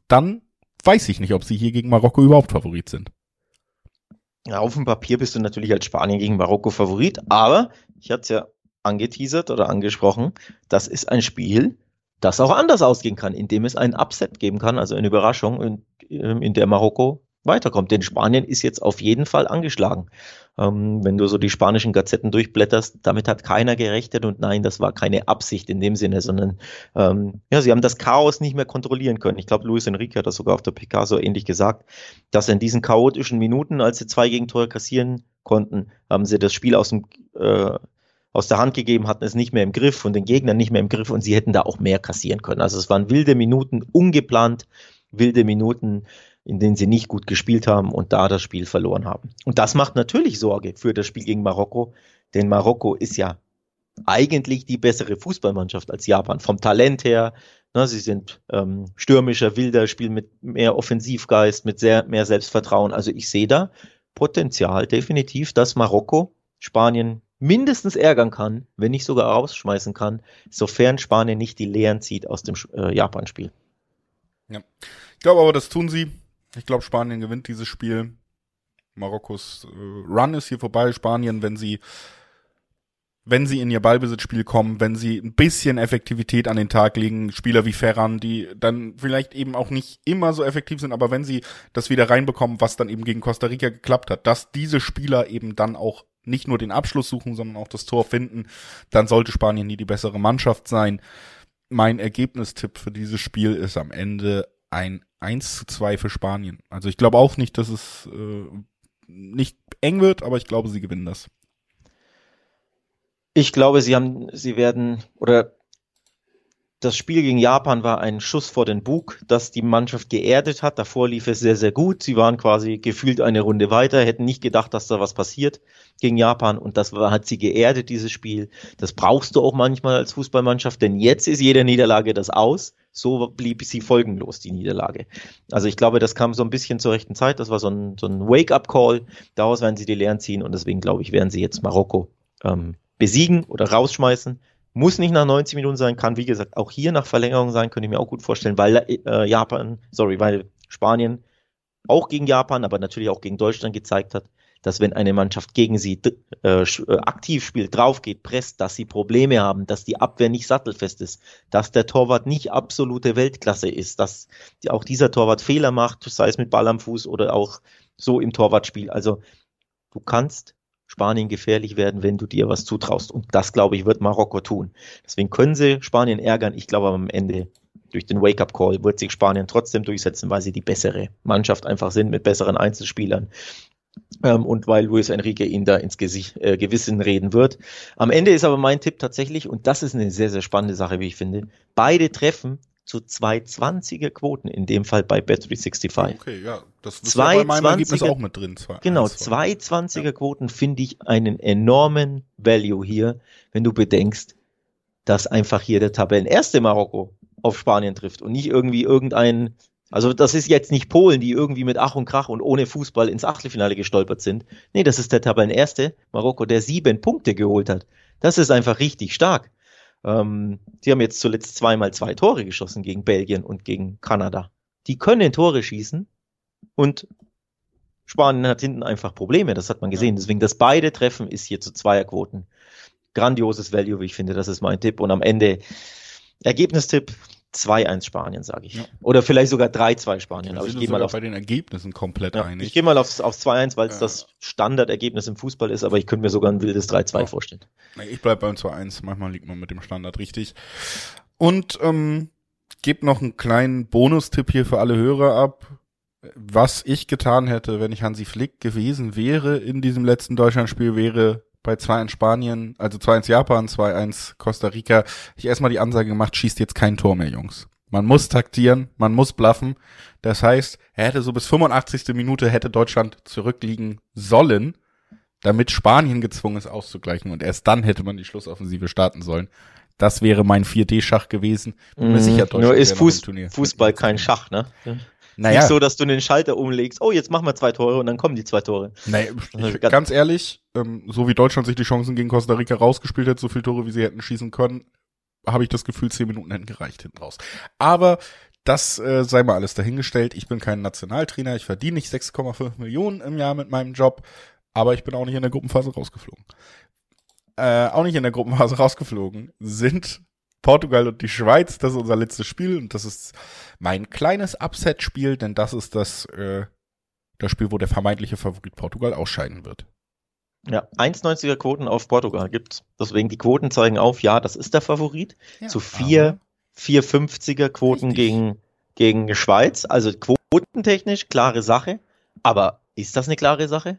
dann weiß ich nicht, ob sie hier gegen Marokko überhaupt Favorit sind. Ja, auf dem Papier bist du natürlich als Spanien gegen Marokko Favorit, aber ich hatte es ja angeteasert oder angesprochen, das ist ein Spiel, das auch anders ausgehen kann, indem es einen Upset geben kann, also eine Überraschung, in, in der Marokko weiterkommt. Denn Spanien ist jetzt auf jeden Fall angeschlagen. Ähm, wenn du so die spanischen Gazetten durchblätterst, damit hat keiner gerechnet und nein, das war keine Absicht in dem Sinne, sondern ähm, ja, sie haben das Chaos nicht mehr kontrollieren können. Ich glaube, Luis Enrique hat das sogar auf der PK so ähnlich gesagt, dass in diesen chaotischen Minuten, als sie zwei Gegentore kassieren konnten, haben sie das Spiel aus dem äh, aus der Hand gegeben, hatten es nicht mehr im Griff und den Gegner nicht mehr im Griff und sie hätten da auch mehr kassieren können. Also es waren wilde Minuten, ungeplant wilde Minuten, in denen sie nicht gut gespielt haben und da das Spiel verloren haben. Und das macht natürlich Sorge für das Spiel gegen Marokko, denn Marokko ist ja eigentlich die bessere Fußballmannschaft als Japan. Vom Talent her, ne, sie sind ähm, stürmischer, wilder, spielen mit mehr Offensivgeist, mit sehr mehr Selbstvertrauen. Also ich sehe da Potenzial definitiv, dass Marokko Spanien mindestens ärgern kann, wenn nicht sogar rausschmeißen kann, sofern Spanien nicht die Lehren zieht aus dem äh, Japan-Spiel. Ja. Ich glaube aber, das tun sie. Ich glaube, Spanien gewinnt dieses Spiel. Marokkos äh, Run ist hier vorbei. Spanien, wenn sie wenn sie in ihr Ballbesitzspiel kommen, wenn sie ein bisschen Effektivität an den Tag legen, Spieler wie Ferran, die dann vielleicht eben auch nicht immer so effektiv sind, aber wenn sie das wieder reinbekommen, was dann eben gegen Costa Rica geklappt hat, dass diese Spieler eben dann auch nicht nur den Abschluss suchen, sondern auch das Tor finden, dann sollte Spanien nie die bessere Mannschaft sein. Mein Ergebnistipp für dieses Spiel ist am Ende ein 1 zu 2 für Spanien. Also ich glaube auch nicht, dass es äh, nicht eng wird, aber ich glaube, sie gewinnen das. Ich glaube, sie haben, sie werden, oder das Spiel gegen Japan war ein Schuss vor den Bug, das die Mannschaft geerdet hat. Davor lief es sehr, sehr gut. Sie waren quasi gefühlt eine Runde weiter, hätten nicht gedacht, dass da was passiert gegen Japan. Und das war, hat sie geerdet, dieses Spiel. Das brauchst du auch manchmal als Fußballmannschaft, denn jetzt ist jede Niederlage das aus. So blieb sie folgenlos, die Niederlage. Also ich glaube, das kam so ein bisschen zur rechten Zeit. Das war so ein, so ein Wake-up-Call. Daraus werden sie die Lehren ziehen und deswegen glaube ich, werden sie jetzt Marokko ähm, besiegen oder rausschmeißen. Muss nicht nach 90 Minuten sein, kann wie gesagt auch hier nach Verlängerung sein, könnte ich mir auch gut vorstellen, weil äh, Japan, sorry, weil Spanien auch gegen Japan, aber natürlich auch gegen Deutschland gezeigt hat, dass wenn eine Mannschaft gegen sie äh, äh, aktiv spielt, drauf geht, presst, dass sie Probleme haben, dass die Abwehr nicht sattelfest ist, dass der Torwart nicht absolute Weltklasse ist, dass auch dieser Torwart Fehler macht, sei es mit Ball am Fuß oder auch so im Torwartspiel. Also du kannst Spanien gefährlich werden, wenn du dir was zutraust. Und das, glaube ich, wird Marokko tun. Deswegen können sie Spanien ärgern. Ich glaube, am Ende durch den Wake-up-Call wird sich Spanien trotzdem durchsetzen, weil sie die bessere Mannschaft einfach sind mit besseren Einzelspielern. Ähm, und weil Luis Enrique ihn da ins Gesicht, äh, Gewissen reden wird. Am Ende ist aber mein Tipp tatsächlich, und das ist eine sehr, sehr spannende Sache, wie ich finde, beide treffen zu 220er Quoten, in dem Fall bei Bet365. Okay, ja, das ist ja bei meinem Ergebnis auch mit drin. Zwei, genau, 220er ja. Quoten finde ich einen enormen Value hier, wenn du bedenkst, dass einfach hier der Tabellenerste Marokko auf Spanien trifft und nicht irgendwie irgendein, also das ist jetzt nicht Polen, die irgendwie mit Ach und Krach und ohne Fußball ins Achtelfinale gestolpert sind. Nee, das ist der Tabellenerste Marokko, der sieben Punkte geholt hat. Das ist einfach richtig stark. Ähm, die haben jetzt zuletzt zweimal zwei Tore geschossen gegen Belgien und gegen Kanada. Die können Tore schießen und Spanien hat hinten einfach Probleme, das hat man gesehen. Deswegen das beide Treffen ist hier zu Zweierquoten. Grandioses Value, wie ich finde, das ist mein Tipp. Und am Ende Ergebnistipp 2-1 Spanien, sage ich. Ja. Oder vielleicht sogar 3-2 Spanien. aber ich gehe mal auf bei den Ergebnissen komplett ja, einig. Ich gehe mal aufs, aufs 2-1, weil es ja. das Standardergebnis im Fußball ist, aber ich könnte mir sogar ein wildes 3-2 vorstellen. Ich bleib beim 2-1. Manchmal liegt man mit dem Standard richtig. Und ähm, gebe noch einen kleinen Bonustipp hier für alle Hörer ab. Was ich getan hätte, wenn ich Hansi Flick gewesen wäre in diesem letzten Deutschlandspiel, wäre bei 2 in Spanien, also 2-1 Japan, 2-1 Costa Rica, ich erstmal die Ansage gemacht, schießt jetzt kein Tor mehr, Jungs. Man muss taktieren, man muss bluffen. Das heißt, er hätte so bis 85. Minute hätte Deutschland zurückliegen sollen, damit Spanien gezwungen ist auszugleichen und erst dann hätte man die Schlussoffensive starten sollen. Das wäre mein 4D-Schach gewesen. Bin mir mm, sicher, Deutschland Nur ist Fuß, Fußball kein Schach, ne? Naja. Nicht so, dass du den Schalter umlegst, oh, jetzt machen wir zwei Tore und dann kommen die zwei Tore. Nee, ich, ganz ehrlich, ähm, so wie Deutschland sich die Chancen gegen Costa Rica rausgespielt hat, so viele Tore, wie sie hätten schießen können, habe ich das Gefühl, zehn Minuten hätten gereicht hinten raus. Aber das äh, sei mal alles dahingestellt. Ich bin kein Nationaltrainer, ich verdiene nicht 6,5 Millionen im Jahr mit meinem Job, aber ich bin auch nicht in der Gruppenphase rausgeflogen. Äh, auch nicht in der Gruppenphase rausgeflogen sind Portugal und die Schweiz. Das ist unser letztes Spiel und das ist mein kleines Upset-Spiel, denn das ist das, äh, das Spiel, wo der vermeintliche Favorit Portugal ausscheiden wird. Ja, 1,90er Quoten auf Portugal gibt's. Deswegen die Quoten zeigen auf, ja, das ist der Favorit. Ja, Zu 4, 4,50er Quoten richtig. gegen, gegen Schweiz. Also quotentechnisch klare Sache. Aber ist das eine klare Sache?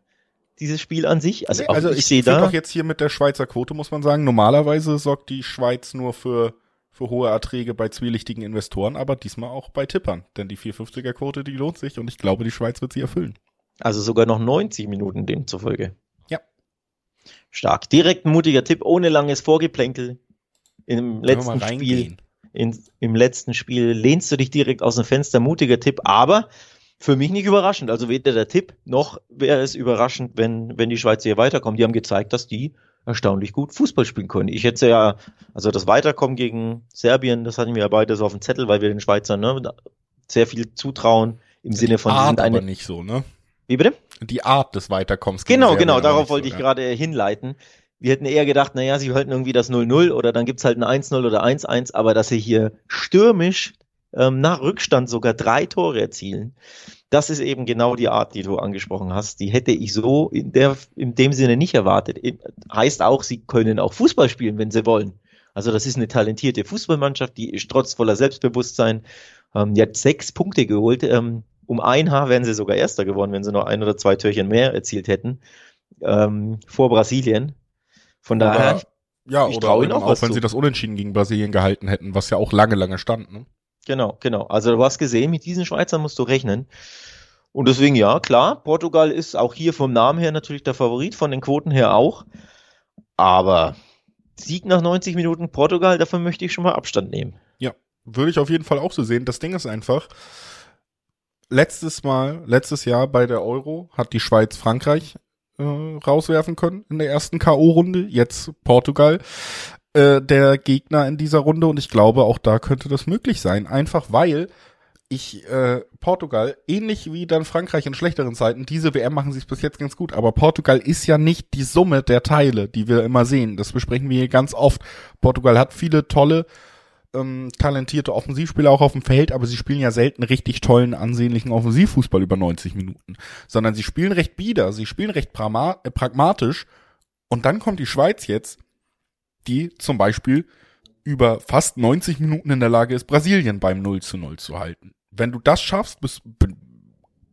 Dieses Spiel an sich. Also, nee, also ich, ich sehe da. doch jetzt hier mit der Schweizer Quote, muss man sagen. Normalerweise sorgt die Schweiz nur für, für hohe Erträge bei zwielichtigen Investoren, aber diesmal auch bei Tippern. Denn die 450er Quote, die lohnt sich und ich glaube, die Schweiz wird sie erfüllen. Also sogar noch 90 Minuten demzufolge. Ja. Stark. Direkt ein mutiger Tipp, ohne langes Vorgeplänkel. Im letzten Spiel. In, Im letzten Spiel lehnst du dich direkt aus dem Fenster, mutiger Tipp, aber für mich nicht überraschend. Also weder der Tipp noch wäre es überraschend, wenn, wenn die Schweizer hier weiterkommen. Die haben gezeigt, dass die erstaunlich gut Fußball spielen können. Ich hätte ja, also das Weiterkommen gegen Serbien, das hatten wir ja beide so auf dem Zettel, weil wir den Schweizern ne, sehr viel zutrauen im die Sinne von Art sind eine, aber nicht so, ne? Wie bitte? Die Art des Weiterkommens. Genau, genau, darauf wollte so, ich ja. gerade hinleiten. Wir hätten eher gedacht, naja, sie halten irgendwie das 0-0 oder dann gibt's halt ein 1-0 oder 1-1, aber dass sie hier stürmisch ähm, nach Rückstand sogar drei Tore erzielen, das ist eben genau die Art, die du angesprochen hast. Die hätte ich so in, der, in dem Sinne nicht erwartet. Heißt auch, sie können auch Fußball spielen, wenn sie wollen. Also das ist eine talentierte Fußballmannschaft, die ist trotz voller Selbstbewusstsein. Ähm, die hat sechs Punkte geholt. Ähm, um ein Haar wären sie sogar Erster geworden, wenn sie noch ein oder zwei Türchen mehr erzielt hätten. Ähm, vor Brasilien. Von Oder- daher, Ja, Ich oder ihnen auch auch, wenn sie das Unentschieden gegen Brasilien gehalten hätten, was ja auch lange, lange stand. Ne? Genau, genau. Also du hast gesehen, mit diesen Schweizern musst du rechnen. Und deswegen, ja, klar, Portugal ist auch hier vom Namen her natürlich der Favorit, von den Quoten her auch. Aber Sieg nach 90 Minuten Portugal, davon möchte ich schon mal Abstand nehmen. Würde ich auf jeden Fall auch so sehen. Das Ding ist einfach, letztes Mal, letztes Jahr bei der Euro hat die Schweiz Frankreich äh, rauswerfen können in der ersten K.O.-Runde. Jetzt Portugal äh, der Gegner in dieser Runde und ich glaube, auch da könnte das möglich sein. Einfach weil ich äh, Portugal, ähnlich wie dann Frankreich in schlechteren Zeiten, diese WM machen sie es bis jetzt ganz gut, aber Portugal ist ja nicht die Summe der Teile, die wir immer sehen. Das besprechen wir hier ganz oft. Portugal hat viele tolle ähm, talentierte Offensivspieler auch auf dem Feld, aber sie spielen ja selten richtig tollen, ansehnlichen Offensivfußball über 90 Minuten, sondern sie spielen recht bieder, sie spielen recht äh, pragmatisch und dann kommt die Schweiz jetzt, die zum Beispiel über fast 90 Minuten in der Lage ist, Brasilien beim 0 zu 0 zu halten. Wenn du das schaffst, bist,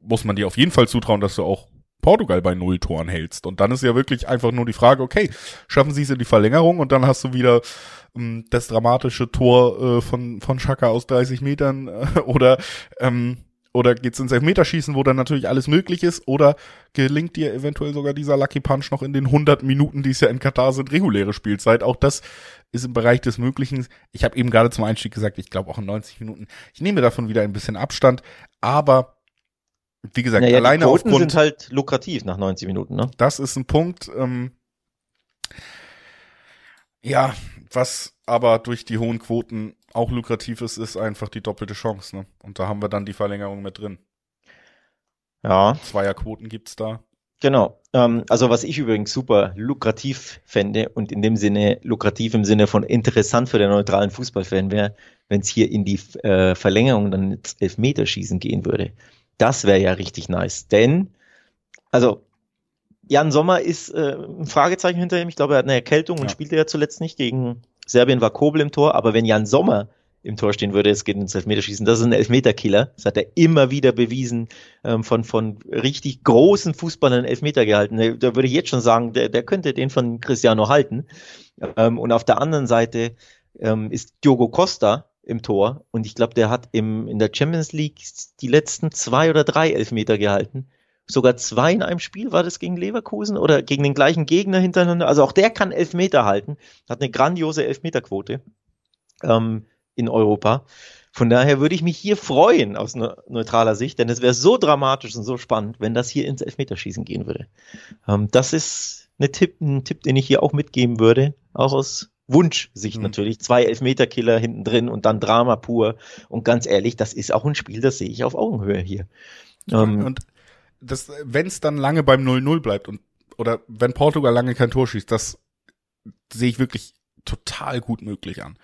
muss man dir auf jeden Fall zutrauen, dass du auch Portugal bei null Toren hältst. Und dann ist ja wirklich einfach nur die Frage, okay, schaffen sie es in die Verlängerung und dann hast du wieder ähm, das dramatische Tor äh, von, von Schaka aus 30 Metern äh, oder ähm, oder geht's ins Elfmeterschießen, wo dann natürlich alles möglich ist, oder gelingt dir eventuell sogar dieser Lucky Punch noch in den 100 Minuten, die es ja in Katar sind, reguläre Spielzeit. Auch das ist im Bereich des Möglichen. Ich habe eben gerade zum Einstieg gesagt, ich glaube auch in 90 Minuten. Ich nehme davon wieder ein bisschen Abstand, aber wie gesagt, Naja, alleine die Quoten aufgrund sind halt lukrativ nach 90 Minuten, ne? das ist ein Punkt, ähm, ja, was aber durch die hohen Quoten auch lukrativ ist, ist einfach die doppelte Chance, ne? Und da haben wir dann die Verlängerung mit drin. Ja, Zweierquoten gibt's da. genau. Ähm, also was ich übrigens super lukrativ fände und in dem Sinne lukrativ im Sinne von interessant für den neutralen Fußballfan wäre, wenn es hier in die äh, Verlängerung dann ins Elfmeterschießen gehen würde. Das wäre ja richtig nice. Denn, also Jan Sommer ist äh, ein Fragezeichen hinter ihm. Ich glaube, er hat eine Erkältung und Ja. spielte ja zuletzt nicht. Gegen Serbien war Kobel im Tor. Aber wenn Jan Sommer im Tor stehen würde, es geht ins Elfmeterschießen, das ist ein Elfmeterkiller. Das hat er immer wieder bewiesen, ähm, von, von richtig großen Fußballern Elfmeter gehalten. Da, würde ich jetzt schon sagen, der, der könnte den von Cristiano halten. Ähm, und auf der anderen Seite ähm, ist Diogo Costa im Tor. Und ich glaube, der hat im, in der Champions League die letzten zwei oder drei Elfmeter gehalten sogar zwei in einem Spiel, war das gegen Leverkusen oder gegen den gleichen Gegner hintereinander. Also auch der kann Elfmeter halten, hat eine grandiose Elfmeterquote ähm, in Europa. Von daher würde ich mich hier freuen aus ne neutraler Sicht, denn es wäre so dramatisch und so spannend, wenn das hier ins Elfmeterschießen gehen würde. Ähm, das ist eine Tipp, ein Tipp, den ich hier auch mitgeben würde, auch aus Wunschsicht Mhm. natürlich. Zwei Elfmeterkiller hinten drin und dann Drama pur. Und ganz ehrlich, das ist auch ein Spiel, das sehe ich auf Augenhöhe hier. Ähm, und wenn es dann lange beim 0-0 bleibt und oder wenn Portugal lange kein Tor schießt, das sehe ich wirklich total gut möglich an.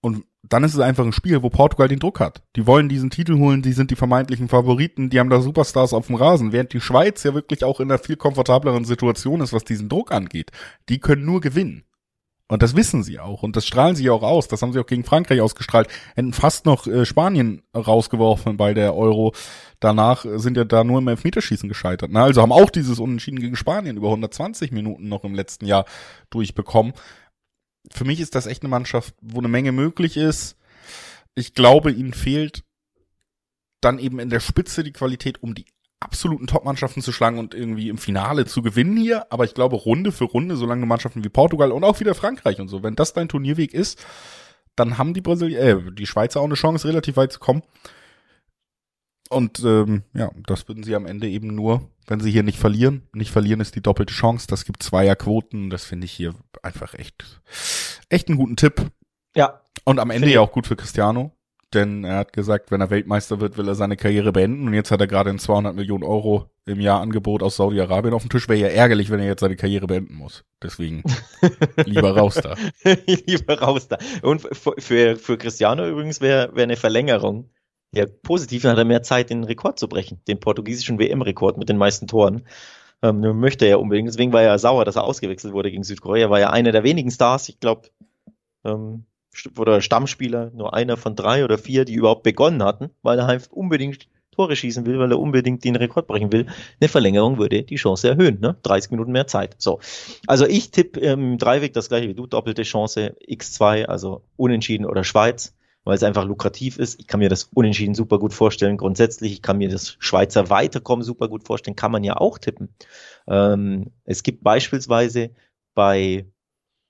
Und dann ist es einfach ein Spiel, wo Portugal den Druck hat. Die wollen diesen Titel holen, die sind die vermeintlichen Favoriten, die haben da Superstars auf dem Rasen, während die Schweiz ja wirklich auch in einer viel komfortableren Situation ist, was diesen Druck angeht. Die können nur gewinnen. Und das wissen sie auch. Und das strahlen sie auch aus. Das haben sie auch gegen Frankreich ausgestrahlt. Hätten fast noch äh, Spanien rausgeworfen bei der Euro. Danach äh, sind ja da nur im Elfmeterschießen gescheitert. Ne? Also haben auch dieses Unentschieden gegen Spanien über 120 Minuten noch im letzten Jahr durchbekommen. Für mich ist das echt eine Mannschaft, wo eine Menge möglich ist. Ich glaube, ihnen fehlt dann eben in der Spitze die Qualität, um die absoluten Top-Mannschaften zu schlagen und irgendwie im Finale zu gewinnen hier. Aber ich glaube, Runde für Runde, solange Mannschaften wie Portugal und auch wieder Frankreich und so, wenn das dein Turnierweg ist, dann haben die Brasilianer, äh, die Schweizer auch eine Chance, relativ weit zu kommen. Und ähm, ja, das würden sie am Ende eben nur, wenn sie hier nicht verlieren. Nicht verlieren ist die doppelte Chance. Das gibt Zweierquoten. Das finde ich hier einfach echt, echt einen guten Tipp. ja, Und am Ende ja auch gut für Cristiano. Denn er hat gesagt, wenn er Weltmeister wird, will er seine Karriere beenden und jetzt hat er gerade ein 200 Millionen Euro im Jahr Angebot aus Saudi-Arabien auf dem Tisch. Wäre ja ärgerlich, wenn er jetzt seine Karriere beenden muss. Deswegen lieber raus da. lieber raus da. Und für, für Cristiano übrigens wäre wär eine Verlängerung ja positiv, dann hat er mehr Zeit, den Rekord zu brechen, den portugiesischen WM-Rekord mit den meisten Toren. Ähm, möchte er unbedingt. Deswegen war er sauer, dass er ausgewechselt wurde gegen Südkorea. War ja einer der wenigen Stars, ich glaube, ähm, oder Stammspieler, nur einer von drei oder vier, die überhaupt begonnen hatten, weil er halt unbedingt Tore schießen will, weil er unbedingt den Rekord brechen will. Eine Verlängerung würde die Chance erhöhen, ne? 30 Minuten mehr Zeit. So. Also ich tippe im Dreiweg das gleiche wie du, doppelte Chance X2, also Unentschieden oder Schweiz, weil es einfach lukrativ ist. Ich kann mir das Unentschieden super gut vorstellen. Grundsätzlich, ich kann mir das Schweizer Weiterkommen super gut vorstellen. Kann man ja auch tippen. Ähm, es gibt beispielsweise bei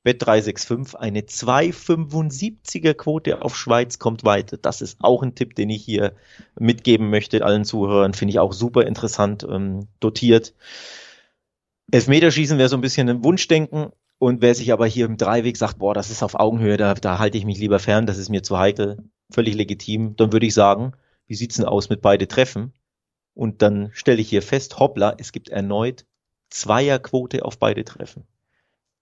Bet365 eine 2,75er Quote auf Schweiz kommt weiter. Das ist auch ein Tipp, den ich hier mitgeben möchte allen Zuhörern. Finde ich auch super interessant ähm, dotiert. Elfmeterschießen wäre so ein bisschen ein Wunschdenken. Und wer sich aber hier im Dreiweg sagt, boah, das ist auf Augenhöhe, da, da halte ich mich lieber fern, das ist mir zu heikel, völlig legitim, dann würde ich sagen, wie sieht's denn aus mit beide Treffen? Und dann stelle ich hier fest, hoppla, es gibt erneut Zweierquote auf beide Treffen.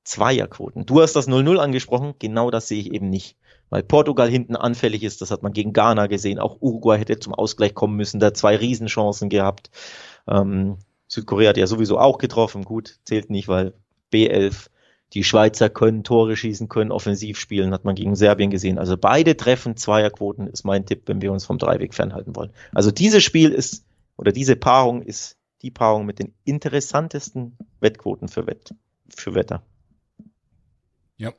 Zweierquoten. Du hast das 0-0 angesprochen, genau das sehe ich eben nicht. Weil Portugal hinten anfällig ist, das hat man gegen Ghana gesehen. Auch Uruguay hätte zum Ausgleich kommen müssen, da zwei Riesenchancen gehabt. Ähm, Südkorea hat ja sowieso auch getroffen, gut, zählt nicht, weil B11. Die Schweizer können Tore schießen, können offensiv spielen, hat man gegen Serbien gesehen. Also beide treffen Zweierquoten ist mein Tipp, wenn wir uns vom Dreiweg fernhalten wollen. Also dieses Spiel ist, oder diese Paarung ist die Paarung mit den interessantesten Wettquoten für, Wett, für Wetter. Ja.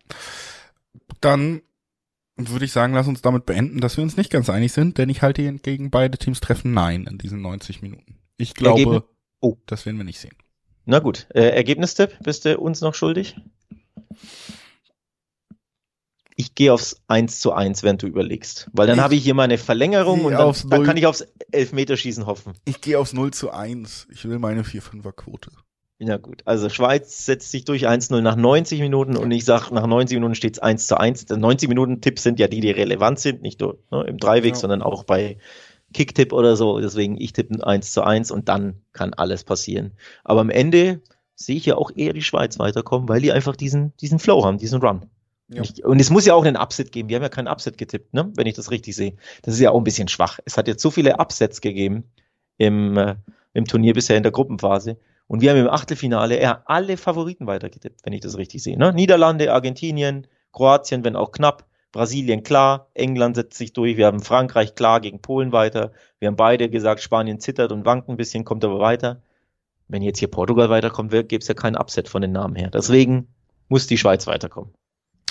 Dann würde ich sagen, lass uns damit beenden, dass wir uns nicht ganz einig sind, denn ich halte gegen beide Teams treffen Nein in diesen 90 Minuten. Ich glaube, Ergebnis oh. das werden wir nicht sehen. Na gut, äh, Ergebnistipp, bist du uns noch schuldig? Ich gehe aufs 1 zu 1, wenn du überlegst. Weil dann habe ich hier meine Verlängerung und dann, dann, kann ich aufs Elfmeterschießen hoffen. Ich gehe aufs 0 zu 1. Ich will meine 4-5er Quote. Ja gut, also Schweiz setzt sich durch 1-0 nach 90 Minuten und ich sage, nach 90 Minuten steht es 1 zu 1. 90 Minuten Tipps sind ja die, die relevant sind, nicht nur ne, im Dreiweg, ja. sondern auch bei Kicktipp oder so. Deswegen ich tippe 1 zu 1 und dann kann alles passieren. Aber am Ende sehe ich ja auch eher die Schweiz weiterkommen, weil die einfach diesen, diesen Flow haben, diesen Run. Ja. Und es muss ja auch einen Upset geben. Wir haben ja keinen Upset getippt, ne? wenn ich das richtig sehe. Das ist ja auch ein bisschen schwach. Es hat jetzt so viele Upsets gegeben im, äh, im Turnier bisher in der Gruppenphase. Und wir haben im Achtelfinale eher alle Favoriten weitergetippt, wenn ich das richtig sehe. Ne? Niederlande, Argentinien, Kroatien, wenn auch knapp, Brasilien klar, England setzt sich durch, wir haben Frankreich klar gegen Polen weiter. Wir haben beide gesagt, Spanien zittert und wankt ein bisschen, kommt aber weiter. Wenn jetzt hier Portugal weiterkommt, gäbe es ja keinen Upset von den Namen her. Deswegen muss die Schweiz weiterkommen.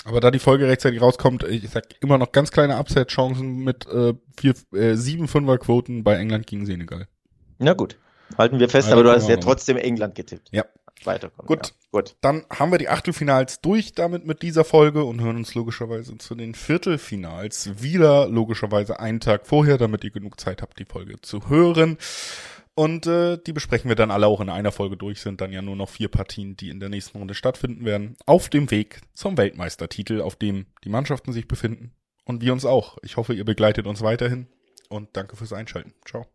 Aber da die Folge rechtzeitig rauskommt, ich sag immer noch ganz kleine Upset-Chancen mit äh, vier, äh, sieben Fünfer-Quoten bei England gegen Senegal. Na gut. Halten wir fest, aber du hast ja trotzdem England getippt. Ja. Weiterkommen. Gut. Ja. Gut. Dann haben wir die Achtelfinals durch damit mit dieser Folge und hören uns logischerweise zu den Viertelfinals wieder logischerweise einen Tag vorher, damit ihr genug Zeit habt, die Folge zu hören. Und äh, die besprechen wir dann alle auch in einer Folge durch, sind dann ja nur noch vier Partien, die in der nächsten Runde stattfinden werden, auf dem Weg zum Weltmeistertitel, auf dem die Mannschaften sich befinden und wir uns auch. Ich hoffe, ihr begleitet uns weiterhin und danke fürs Einschalten. Ciao.